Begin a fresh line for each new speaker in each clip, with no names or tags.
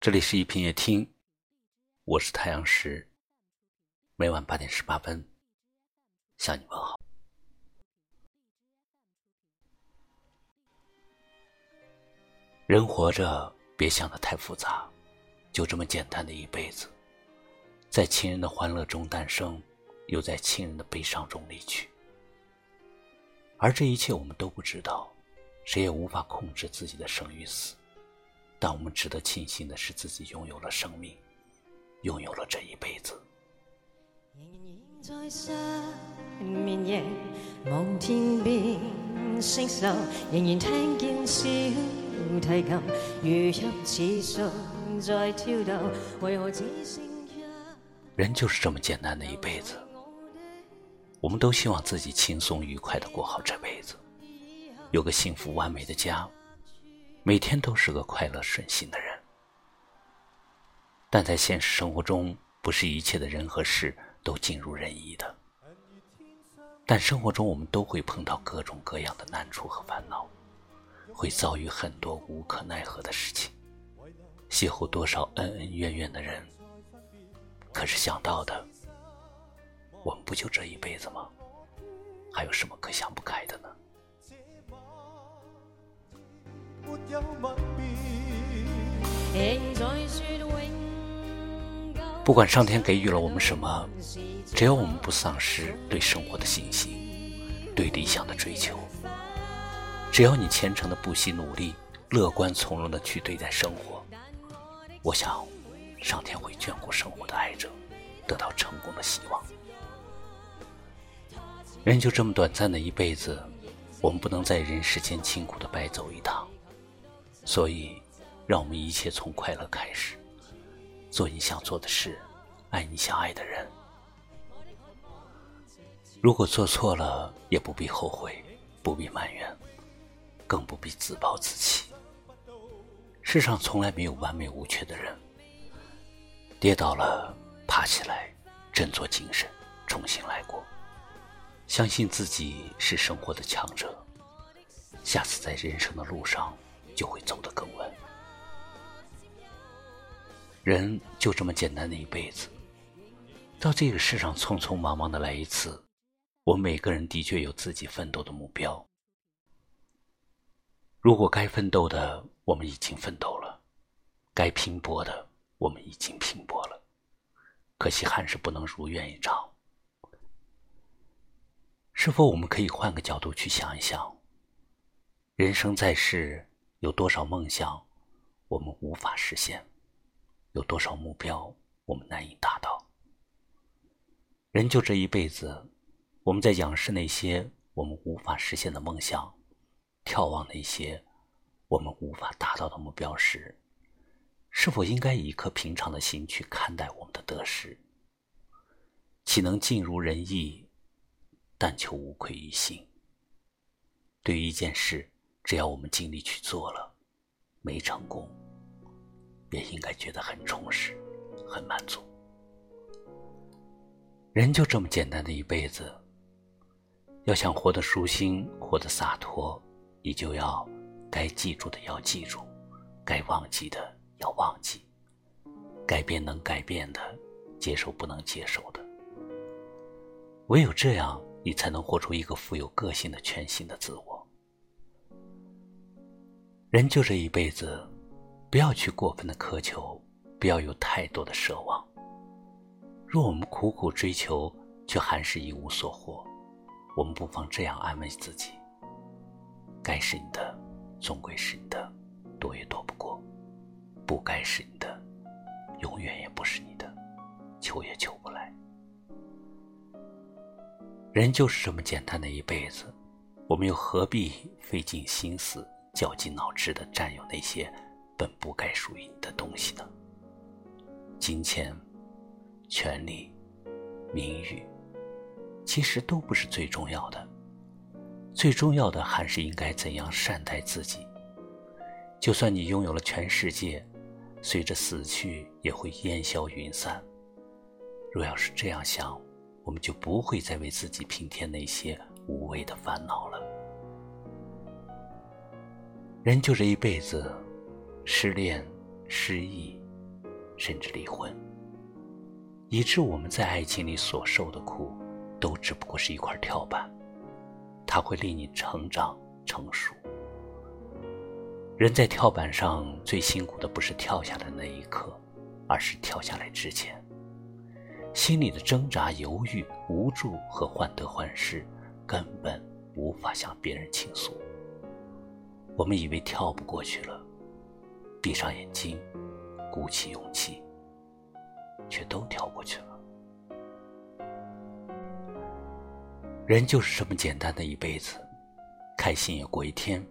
这里是一品夜听，我是太阳石，每晚八点十八分向你问好。人活着，别想的太复杂，就这么简单的一辈子，在亲人的欢乐中诞生，又在亲人的悲伤中离去。而这一切我们都不知道，谁也无法控制自己的生与死。但我们值得庆幸的是，自己拥有了生命，拥有了这一辈子。人就是这么简单的一辈子，我们都希望自己轻松愉快的过好这辈子，有个幸福完美的家。每天都是个快乐顺心的人，但在现实生活中，不是一切的人和事都尽如人意的。但生活中，我们都会碰到各种各样的难处和烦恼，会遭遇很多无可奈何的事情，邂逅多少恩恩怨怨的人。可是想到的，我们不就这一辈子吗？还有什么可想不开的呢？不管上天给予了我们什么，只要我们不丧失对生活的信心，对理想的追求，只要你虔诚的不惜努力，乐观从容的去对待生活，我想，上天会眷顾生活的爱者，得到成功的希望。人就这么短暂的一辈子，我们不能在人世间辛苦的白走一趟。所以，让我们一切从快乐开始，做你想做的事，爱你想爱的人。如果做错了，也不必后悔，不必埋怨，更不必自暴自弃。世上从来没有完美无缺的人。跌倒了，爬起来，振作精神，重新来过。相信自己是生活的强者。下次在人生的路上。就会走得更稳。人就这么简单的一辈子，到这个世上匆匆忙忙的来一次，我们每个人的确有自己奋斗的目标。如果该奋斗的我们已经奋斗了，该拼搏的我们已经拼搏了，可惜还是不能如愿以偿。是否我们可以换个角度去想一想？人生在世。有多少梦想，我们无法实现；有多少目标，我们难以达到。人就这一辈子，我们在仰视那些我们无法实现的梦想，眺望那些我们无法达到的目标时，是否应该以一颗平常的心去看待我们的得失？岂能尽如人意，但求无愧于心？对于一件事。只要我们尽力去做了，没成功，也应该觉得很充实、很满足。人就这么简单的一辈子，要想活得舒心、活得洒脱，你就要该记住的要记住，该忘记的要忘记，改变能改变的，接受不能接受的。唯有这样，你才能活出一个富有个性的全新的自我。人就这一辈子，不要去过分的苛求，不要有太多的奢望。若我们苦苦追求，却还是一无所获，我们不妨这样安慰自己：该是你的，总归是你的，躲也躲不过；不该是你的，永远也不是你的，求也求不来。人就是这么简单的一辈子，我们又何必费尽心思？绞尽脑汁的占有那些本不该属于你的东西呢？金钱、权利、名誉，其实都不是最重要的。最重要的还是应该怎样善待自己。就算你拥有了全世界，随着死去也会烟消云散。若要是这样想，我们就不会再为自己平添那些无谓的烦恼了。人就这一辈子，失恋、失意、甚至离婚，以致我们在爱情里所受的苦，都只不过是一块跳板，它会令你成长成熟。人在跳板上最辛苦的不是跳下的那一刻，而是跳下来之前，心里的挣扎、犹豫、无助和患得患失，根本无法向别人倾诉。我们以为跳不过去了，闭上眼睛，鼓起勇气，却都跳过去了。人就是这么简单的一辈子，开心也过一天，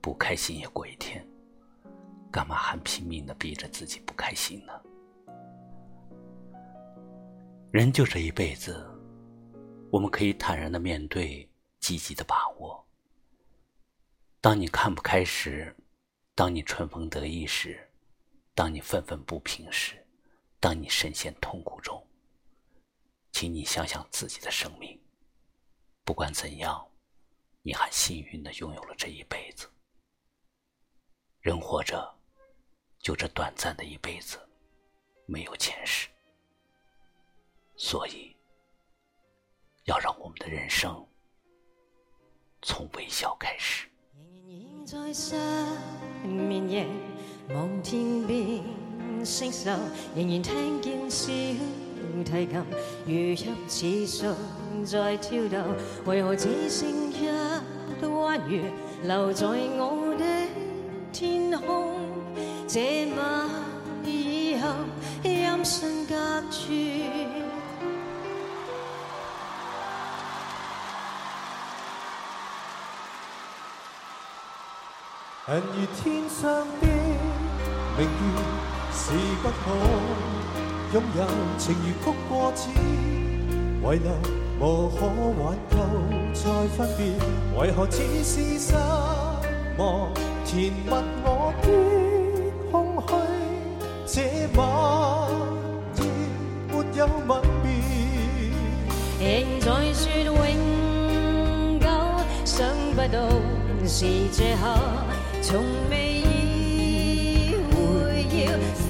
不开心也过一天，干嘛还拼命的逼着自己不开心呢？人就这一辈子，我们可以坦然的面对，积极的把握。当你看不开时，当你春风得意时，当你愤愤不平时，当你深陷痛苦中，请你想想自己的生命。不管怎样，你还幸运的拥有了这一辈子。人活着，就这短暂的一辈子，没有前世，所以要让我们的人生从微笑开始。
在失眠夜望天边星宿，仍然听见小提琴如泣似诉在跳动。为何只剩一弯月留在我的天空？这晚以后，音讯隔
人如天上的明月，是不可拥有；情如曲过只遗留，无可挽救再分别。为何只是失望，填密我的空虚？这晚夜没有吻
别，仍在说永久，想不到是借口。从未意会要分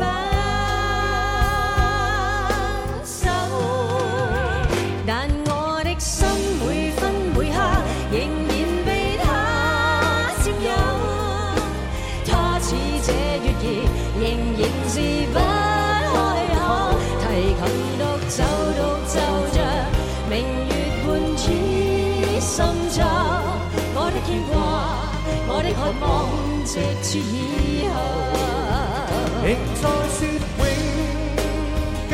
手，但我的心每分每刻仍然被他占有。他似这月儿，仍然是不开口。提琴独奏独奏着明月半倚深秋，我的牵挂。我的渴望，直至以后，
仍在说永久，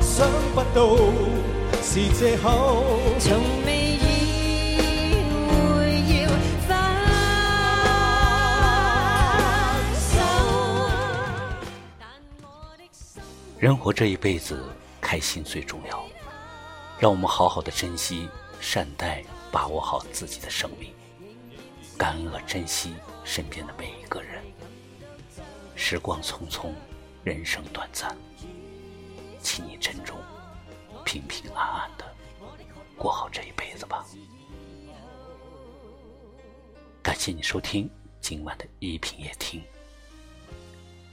想不到是借口，
从未意会要分手。
人活这一辈子，开心最重要。让我们好好的珍惜、善待、把握好自己的生命。感恩和珍惜身边的每一个人。时光匆匆，人生短暂，请你珍重，平平安安的过好这一辈子吧。感谢你收听今晚的一品夜听，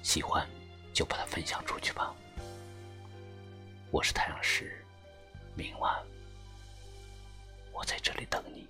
喜欢就把它分享出去吧。我是太阳石，明晚我在这里等你。